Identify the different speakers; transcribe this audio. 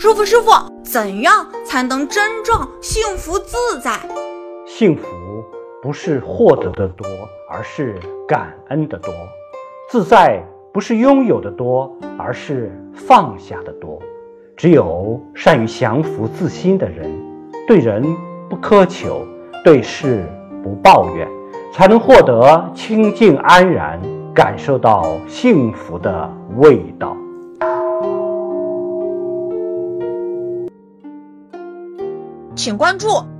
Speaker 1: 师傅，师傅，怎样才能真正幸福自在？
Speaker 2: 幸福不是获得的多，而是感恩的多；自在不是拥有的多，而是放下的多。只有善于降服自心的人，对人不苛求，对事不抱怨，才能获得清净安然，感受到幸福的味道。
Speaker 1: 请关注。